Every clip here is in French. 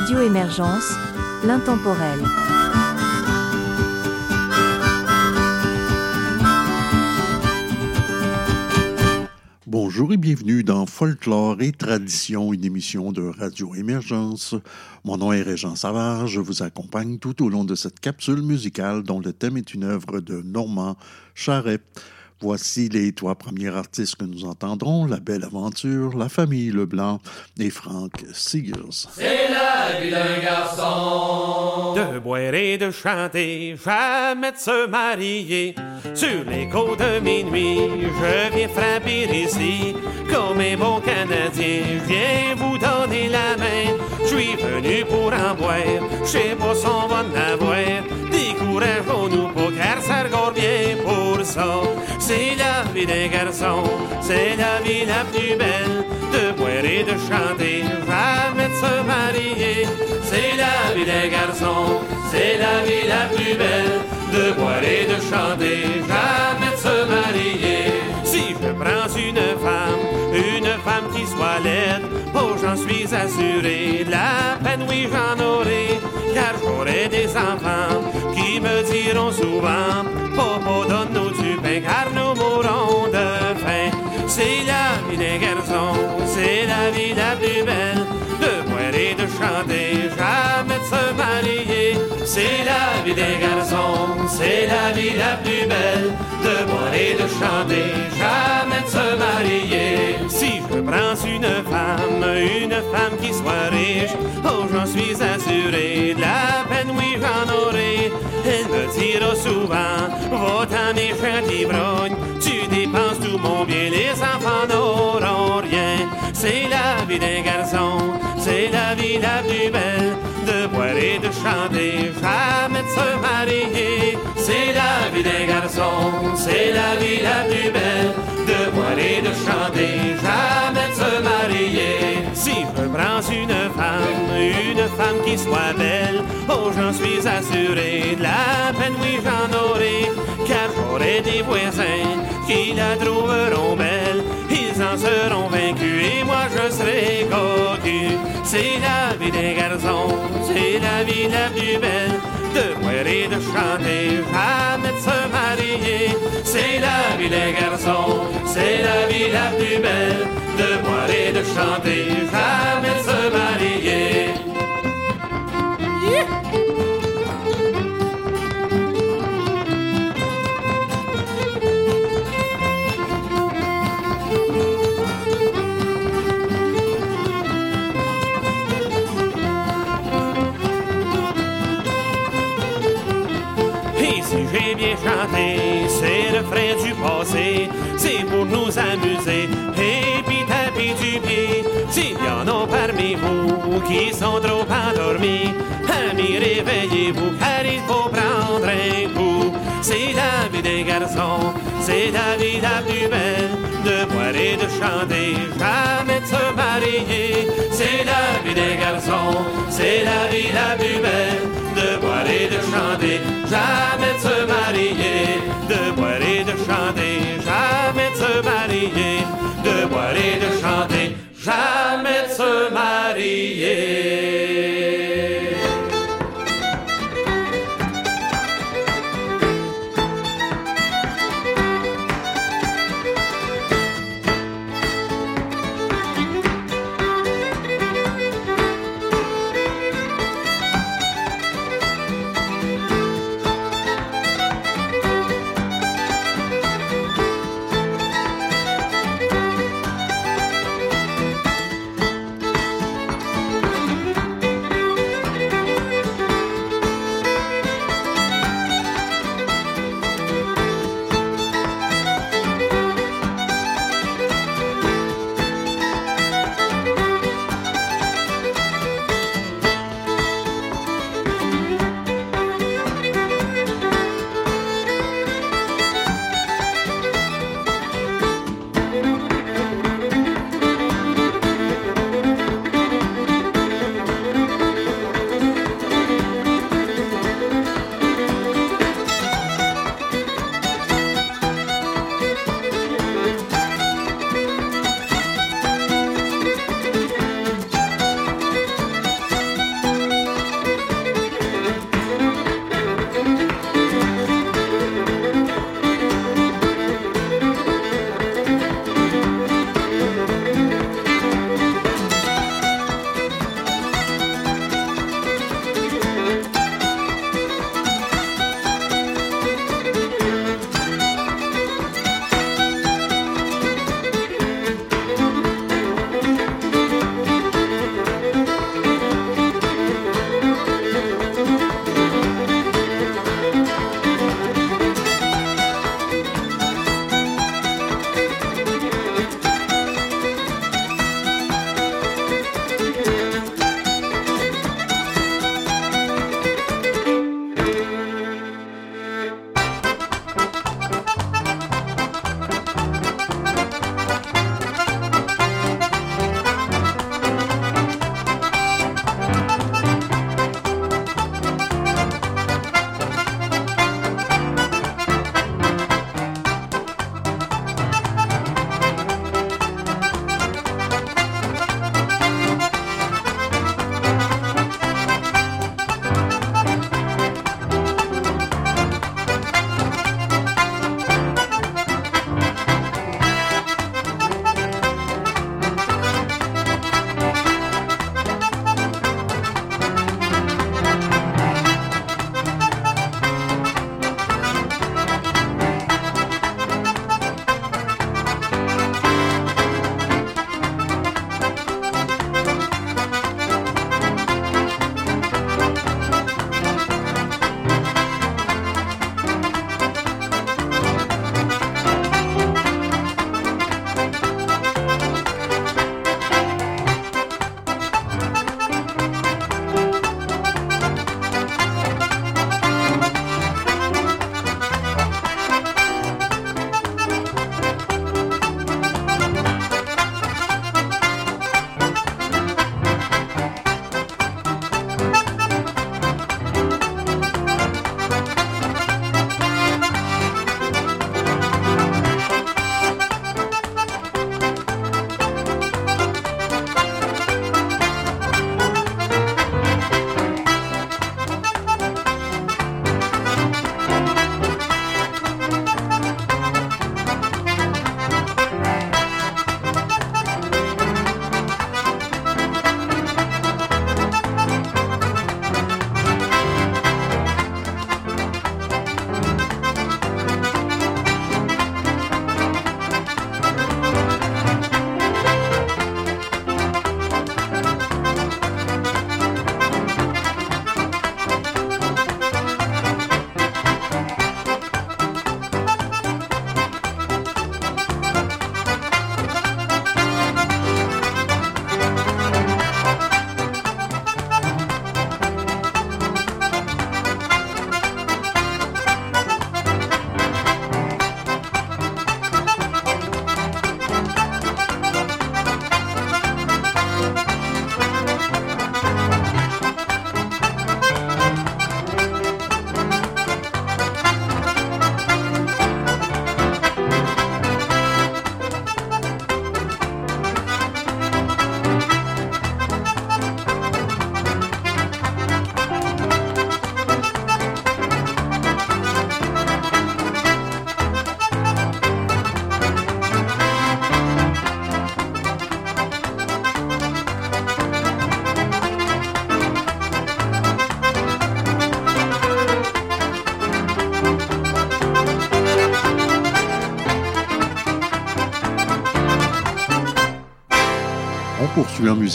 Radio Émergence, l'intemporel. Bonjour et bienvenue dans Folklore et Tradition, une émission de Radio Émergence. Mon nom est Régent Savard, je vous accompagne tout au long de cette capsule musicale dont le thème est une œuvre de Normand Charret. Voici les trois premiers artistes que nous entendrons La Belle Aventure, La Famille Leblanc et Frank Seegers. C'est la vie d'un garçon de boire et de chanter, jamais de se marier. Sur les côtes de minuit, je viens frapper ici. Comme un bon Canadien, je viens vous donner la main. Je suis venu pour en boire, je sais pas si on va en avoir. Décourageons-nous pas, car ça regarde bien pour ça. C'est la vie d'un garçon, c'est la vie la plus belle. De boire et de chanter, jamais de se marier. C'est la vie d'un garçon, c'est la vie la plus belle. De boire et de chanter, jamais de se marier. Qui soit laide, oh j'en suis assuré, la peine oui j'en aurai, car j'aurai des enfants qui me diront souvent, Papa donne-nous du pain, car nous mourrons de faim. C'est la vie des garçons, c'est la vie la plus belle, de boire et de chanter, jamais de se marier. C'est la vie des garçons, c'est la vie la plus belle, de boire et de chanter, jamais de se marier. Si je prends une femme, une femme qui soit riche, oh j'en suis assuré, de la peine oui j'en aurai. Elle me dira souvent, va-t'en méchant ivrogne, tu dépenses tout mon bien, les enfants n'auront rien. C'est la vie des garçons, c'est la vie la plus belle, de boire et de chanter, jamais de se marier. C'est la vie des garçons, c'est la vie la plus belle, de boire et de chanter, jamais de se marier. Si je prends une femme, une femme qui soit belle, oh j'en suis assuré, de la peine oui j'en aurai, car j'aurai des voisins qui la trouveront belle, en seront vaincus et moi je serai cocu. C'est la vie des garçons, c'est la vie la plus belle, de boire et de chanter, jamais de se marier. C'est la vie des garçons, c'est la vie la plus belle, de boire et de chanter, jamais de se marier. C'est le frais du passé, c'est pour nous amuser, et puis taper du pied. S'il y en a parmi vous qui sont trop endormis, amis, réveillez-vous, car il faut prendre un coup. C'est la vie des garçons, c'est la vie la de boire et de chanter, jamais de se marier. C'est la vie des garçons, c'est la vie la de boire et de chanter, jamais de se marier. De boire et de chanter, jamais de se marier. De boire et de chanter, jamais de se marier.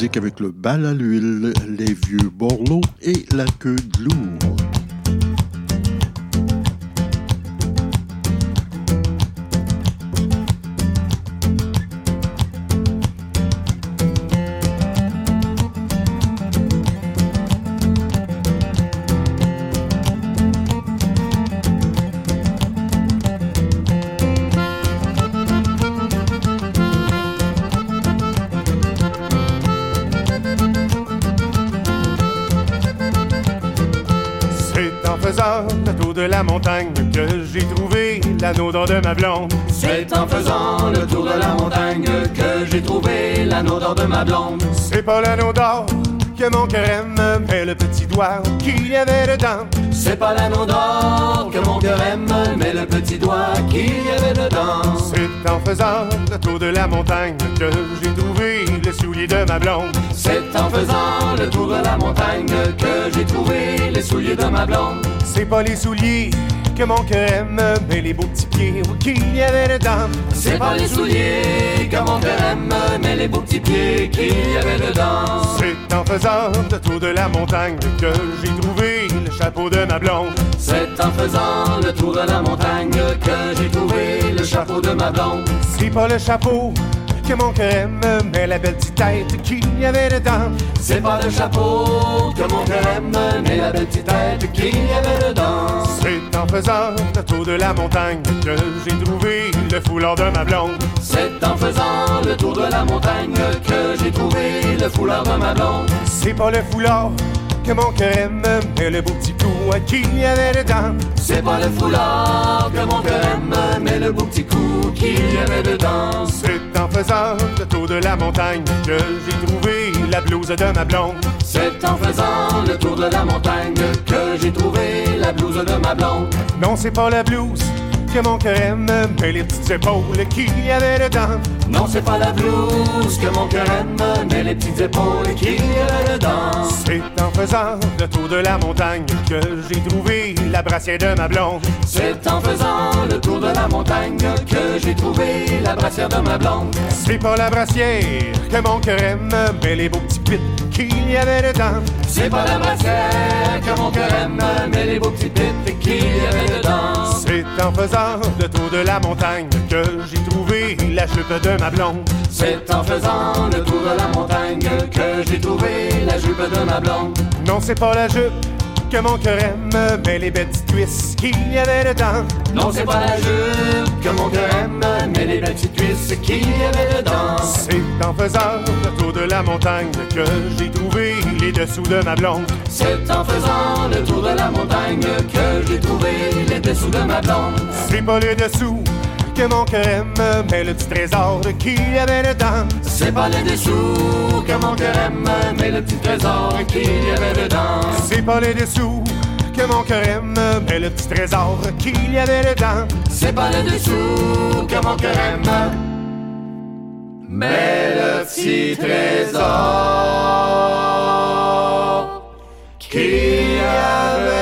Avec le bal à l'huile, les vieux borlots et la queue de lourd. Ma blonde. C'est en faisant le tour de la montagne que j'ai trouvé l'anneau d'or de ma blonde. C'est pas l'anneau d'or que mon cœur aime, mais le petit doigt qu'il y avait dedans. C'est pas l'anneau d'or que mon cœur aime, mais le petit doigt qu'il y avait dedans. C'est en faisant le tour de la montagne que j'ai trouvé le soulier de ma blonde. C'est en faisant le tour de la montagne que j'ai trouvé les souliers de ma blonde. C'est pas les souliers que mon cœur aime, mais les beaux petits pieds qu'il y avait dedans. C'est pas les souliers que mon cœur aime, mais les beaux petits pieds qu'il y avait dedans. C'est en faisant le tour de la montagne que j'ai trouvé le chapeau de ma blonde. C'est en faisant le tour de la montagne que j'ai trouvé le chapeau de ma blonde. C'est pas le chapeau que mon cœur aime, mais la belle petite tête qu'il y avait dedans. C'est pas le chapeau que mon cœur aime, mais la belle petite tête qu'il y avait dedans. C'est en faisant le tour de la montagne que j'ai trouvé le foulard de ma blonde. C'est en faisant le tour de la montagne que j'ai trouvé le foulard de ma blonde. C'est pas le foulard que mon cœur aime, mais le beau petit coup qu'il y avait dedans. C'est pas le foulard que mon cœur aime, mais le beau petit coup qu'il y avait dedans. C'est en faisant le tour de la montagne que j'ai trouvé la blouse de ma blonde. C'est en faisant le tour de la montagne que j'ai trouvé la blouse de ma blonde. Non, c'est pas la blouse que mon cœur aime, mais les petites épaules qu'il y avait dedans. Non, c'est pas la blouse que mon cœur aime, mais les petites épaules qu'il y avait dedans. C'est en faisant le tour de la montagne que j'ai trouvé la brassière de ma blonde. C'est en faisant le tour de la montagne que j'ai trouvé la brassière de ma blonde. C'est pas la brassière que mon cœur aime, mais les beaux petits pits qu'il y avait dedans. C'est pas la brassière que mon cœur aime, mais les beaux petits pits qu'il y avait dedans. C'est en faisant le tour de la montagne que j'ai trouvé la jupe de ma blonde. C'est en faisant le tour de la montagne que j'ai trouvé la jupe de ma blonde. Non, c'est pas la jupe que mon cœur aime, mais les petites cuisses qu'il y avait dedans. Non, c'est pas la jupe que mon cœur aime, mais les petites cuisses qu'il y avait dedans. C'est en faisant le tour de la montagne que j'ai trouvé les dessous de ma blonde. C'est en faisant le tour de la montagne que j'ai trouvé les dessous de ma blonde. C'est pas les dessous que mon cœur aime, mais le petit trésor qu'il y avait dedans. C'est pas les dessous que mon cœur aime, mais le petit trésor qu'il y avait dedans. C'est pas les dessous que mon cœur aime, mais le petit trésor qu'il y avait dedans. C'est pas les dessous que mon cœur aime, mais le petit trésor qu'il y avait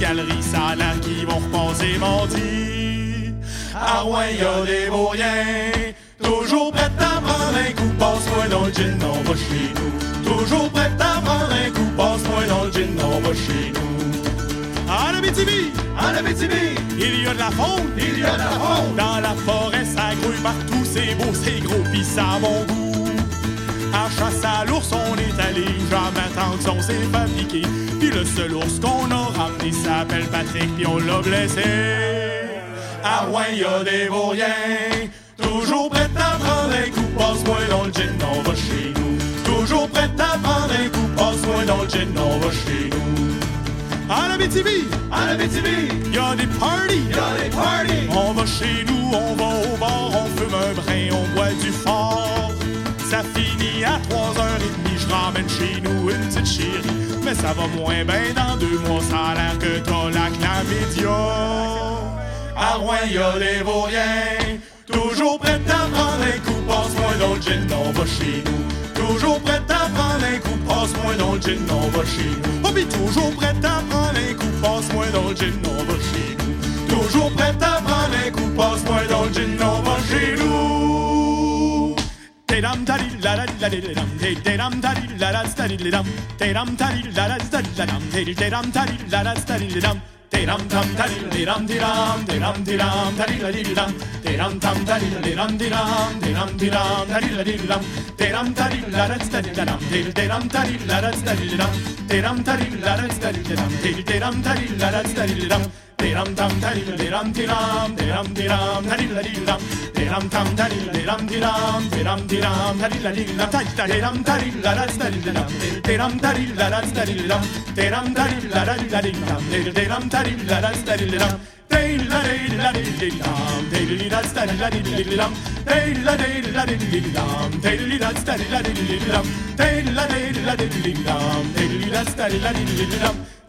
galerie, ça qu'ils vont repasser mardi. À Rouen, y a des toujours prêts à prendre un coup, passe-moi dans le gin, on va chez nous. Toujours prêts à prendre un coup, passe-moi dans le gin, on va chez nous. En Abitibi, En Abitibi, il y a de la faune, il y a de la faune. dans la forêt, ça grouille partout, c'est beau, c'est gros, pis ça a bon goût. À chasse à l'ours, on est allé, jamais tant que on s'est fabriqué. Puis le seul ours qu'on ramené s'appelle Patrick, puis on l'a blessé. À Rouen, y a des vauriens, toujours prêts à prendre un coup, passe-moi dans le gin, on va chez nous. Toujours prêts à prendre un coup, passe-moi dans le gin, on va chez nous. En Abitibi, En Abitibi, y a des parties, il y a des parties. on va chez nous, on va au bar, on fume un brin, on boit du fort. Ça finit à 3h30, je ramène chez nous une petite chérie. Ça va moins bien dans deux mois, ça a l'air que t'as la chlamydia. À Rouen, y a des vauriens, toujours prêts à prendre un coup, passe-moi dans le gin, on va chez nous. Toujours prêts à prendre un coup, passe-moi dans le gin, on va chez nous. Oh, pis toujours prêts à prendre un coup, passe-moi dans le gin, on va chez nous. Toujours prêts à prendre un coup, passe-moi dans le gin, on va chez nous. Teram tarillera larileram tel teram tarillera starileram teram tarillera starileram tel teram tarillera starileram Teram tam tarilleram tiram teram tiram tarilarilam teram tam tarilleram tiram teram tiram tarilarilam teram tarillera starileram tel teram tarillera starileram teram tarillera starileram tel teram tarillera starileram Deram tam taril daril deram diram deram diram daril darilam Deram tam taril daril deram diram deram diram daril darilam Tak deram daril laraz darilam Deram daril laraz darilam Deram daril laraz darilam Deram daril laraz darilam Deyla deyla dillillam Deyli laz darila dillillam Deyla deyla dillillam Deyli laz darila dillillam Deyla deyla dillillam Deyli laz darila dillillam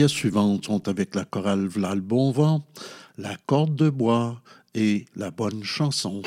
pièces suivantes sont avec la chorale Vlal Bonvent, la corde de bois et la bonne chanson.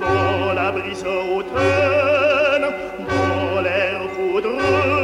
dans la brise hautaine, dans l'air poudreux.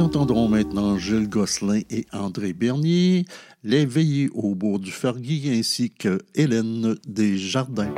nous entendrons maintenant Gilles Gosselin et André Bernier, Les Veillées au bourg du Fergui ainsi que Hélène Desjardins.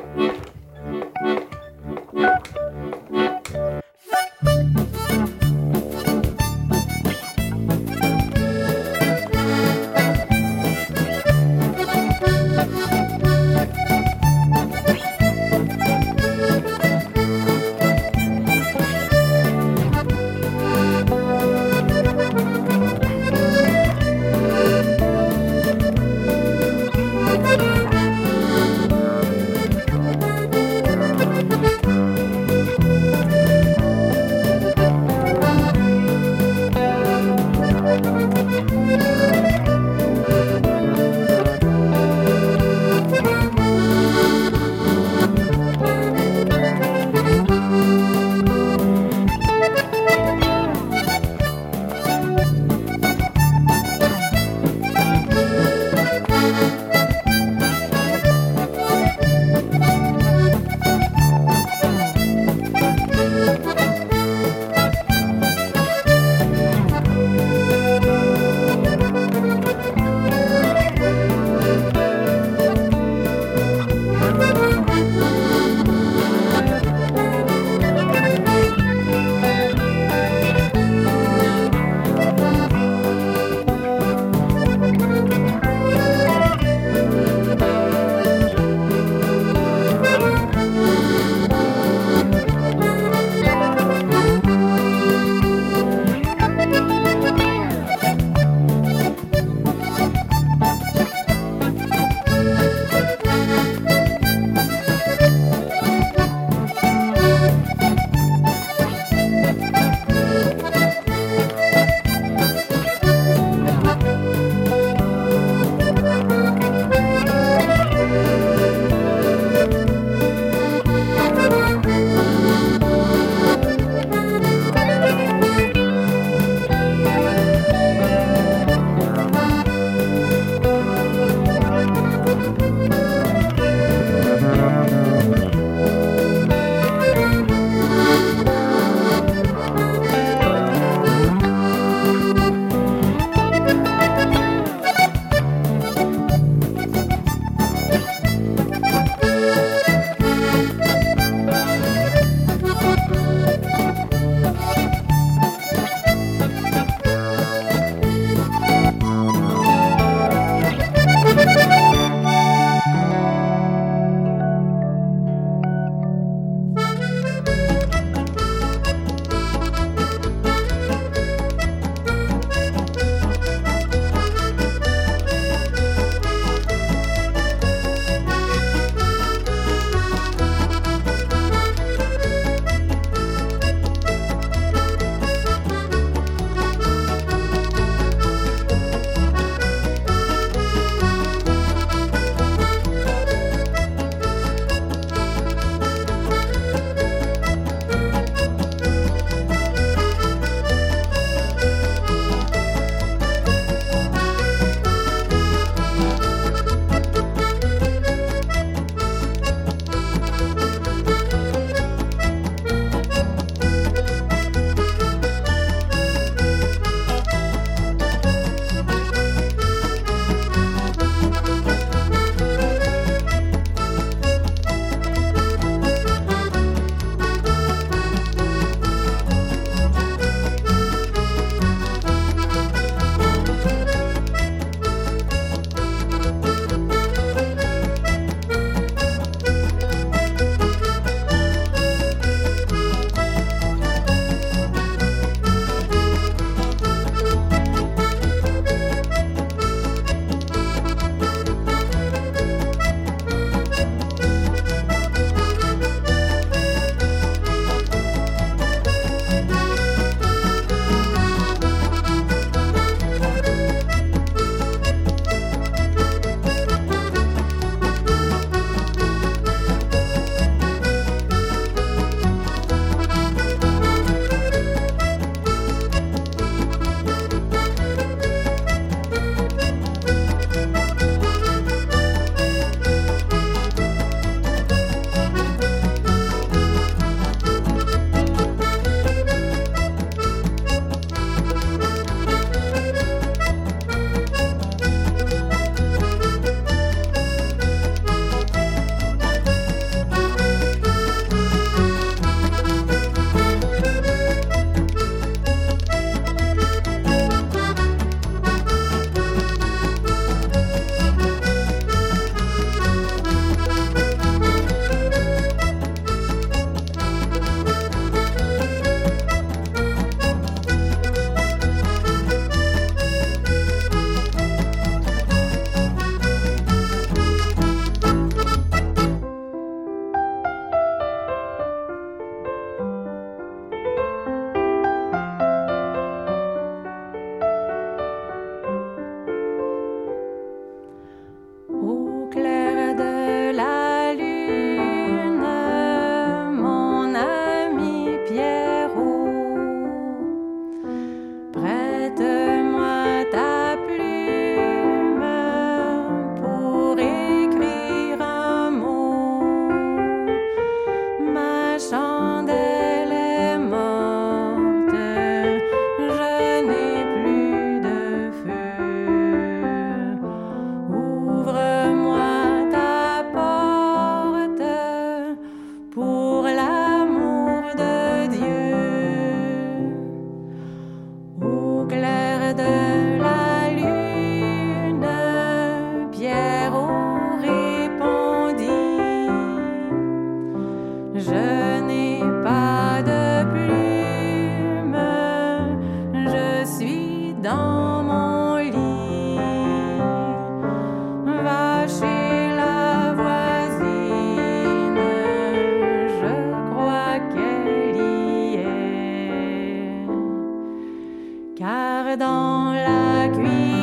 car dans la cuisine,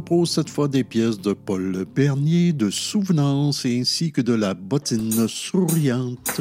propose cette fois des pièces de Paul Bernier, de Souvenance ainsi que de la bottine souriante.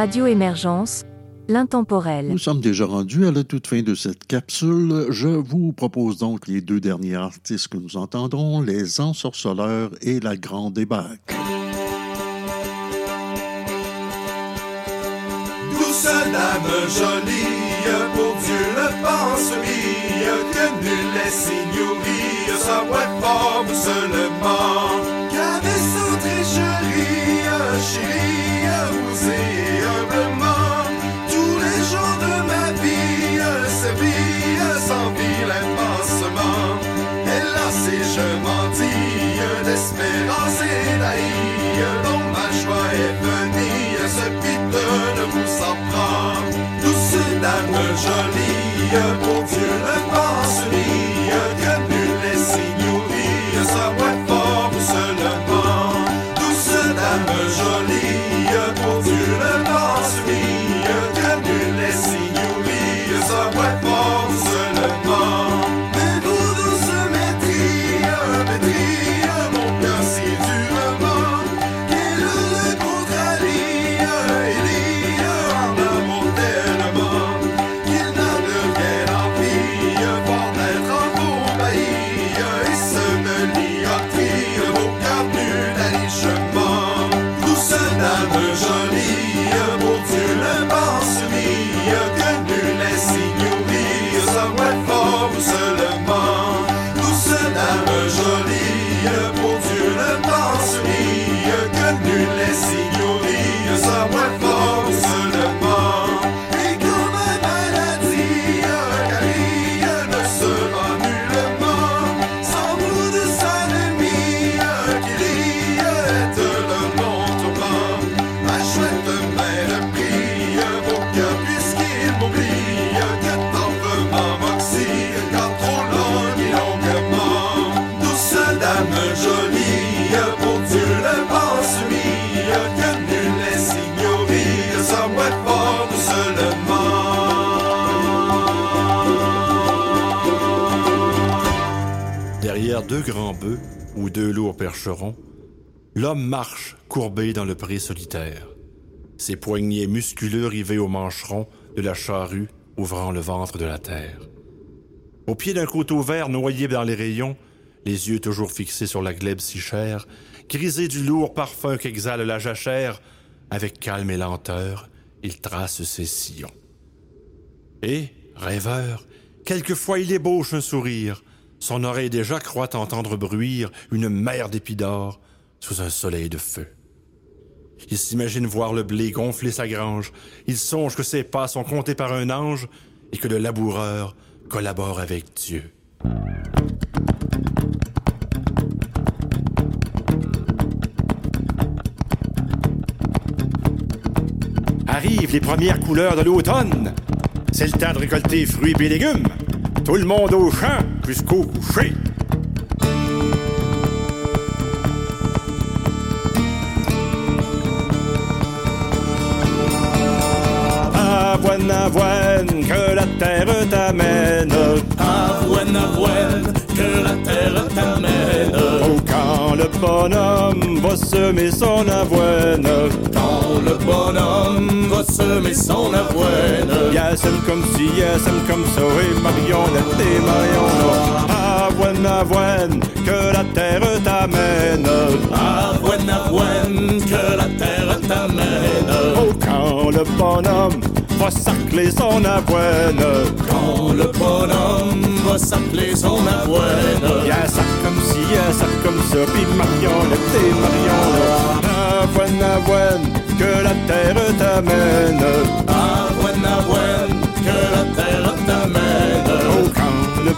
Radio Émergence, l'intemporel. Nous sommes déjà rendus à la toute fin de cette capsule. Je vous propose donc les deux derniers artistes que nous entendrons, Les Ensorceleurs et La Grande Débâcle. Douce dame jolie, pour Dieu le pense que nul sa forme seulement chérie à oser humblement tous les jours de ma vie, s'habille sans vilain pansement. Hélas, et je mentis d'espérance et d'aïe, dont ma joie est venue, ce pite ne vous s'en prend. Douce dame jolie, pour Dieu le pense deux grands bœufs ou deux lourds percherons, l'homme marche courbé dans le pré solitaire, ses poignets musculeux rivés au mancheron de la charrue ouvrant le ventre de la terre. Au pied d'un couteau vert noyé dans les rayons, les yeux toujours fixés sur la glèbe si chère, grisé du lourd parfum qu'exhale la jachère, avec calme et lenteur, il trace ses sillons. Et, rêveur, quelquefois il ébauche un sourire, son oreille déjà croit entendre bruire une mer d'épidore sous un soleil de feu. Il s'imagine voir le blé gonfler sa grange, il songe que ses pas sont comptés par un ange et que le laboureur collabore avec Dieu. Arrivent les premières couleurs de l'automne. C'est le temps de récolter fruits et légumes. Tout le monde au champ jusqu'au coucher. Avoine, avoine, que la terre t'amène. Avoine, avoine, que la terre t'amène. Bonhomme va semer son avoine. Quand le bonhomme va semer son avoine. Y'a sème comme ci, y'a sème comme ça, et marionnette et marionnette. Avoine, avoine, que la terre t'amène. Avoine, avoine, que la terre t'amène. Oh, quand le bonhomme va sacler son avoine. Quand le bonhomme va s'appeler son avoine. Y'a ça comme ci, y'a ça comme ça, pis marionnette et marionnette. Avoine, avoine, que la terre t'amène. Avoine, avoine, que la terre t'amène.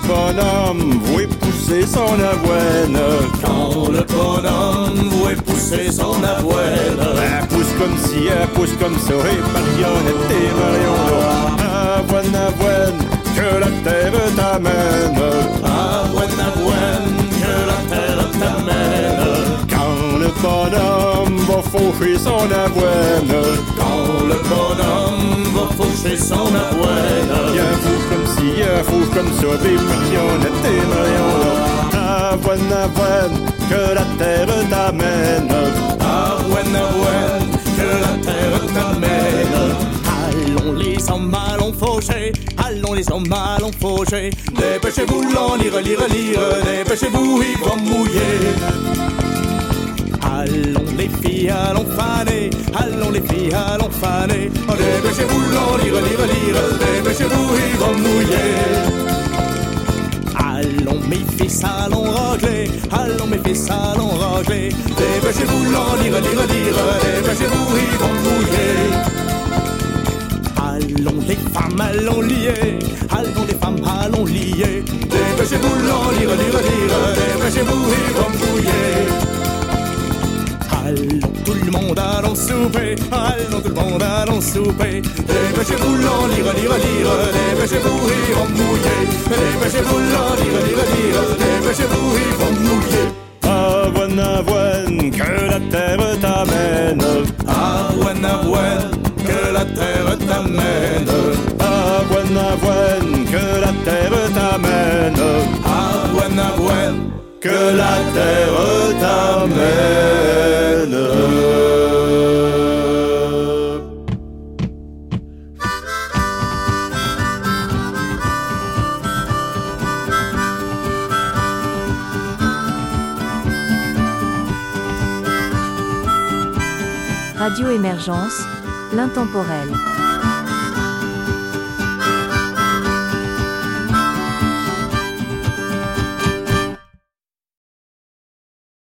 Quand le bonhomme pousser son avoine. Quand le bonhomme voit pousser son avoine. Elle pousse comme ci, elle pousse comme ça, et marionnette et marionnette. Avoine, avoine, que la terre t'amène. Avoine, avoine, que la terre t'amène. Quand le bonhomme va faucher son avoine. Quand le bonhomme va faucher son avoine. Y'a fouche comme ci, y'a fouche comme ça, des marionnettes et marionnettes. Avoine, avoine, que la terre t'amène. Avoine, avoine, que la terre t'amène. Allons les hommes, allons faucher, allons les hommes, allons faucher. Dépêchez-vous, l'en lire, lire, lire, dépêchez-vous, il va mouiller. Allons les filles, allons faner, allons les filles, allons faner. Dépêchez-vous, l'en lire, lire, lire, dépêchez-vous, il va mouiller. Allons mes fils, allons rogler, allons mes fils, allons rogler. Dépêchez-vous, l'en lire, lire, lire, dépêchez-vous, ils mouiller. Allons les femmes, allons lier, allons les femmes, allons lier. Dépêchez-vous, l'en lire, lire, lire, dépêchez-vous, ils vont mouiller. Allons tout le monde, allons souper, allons tout le monde, allons souper. Dépêchez-vous, l'en lire, lire, lire, dépêchez-vous, ils vont mouiller. Dépêchez-vous, lire, lire, lire, dépêchez-vous, ils vont mouiller. Avoine, que la terre t'amène. Avoine, avoine, que la terre t'amène. Avoine, avoine, que la terre t'amène. Avoine, avoine, Que la terre t'amène. Radio Émergence, l'intemporel.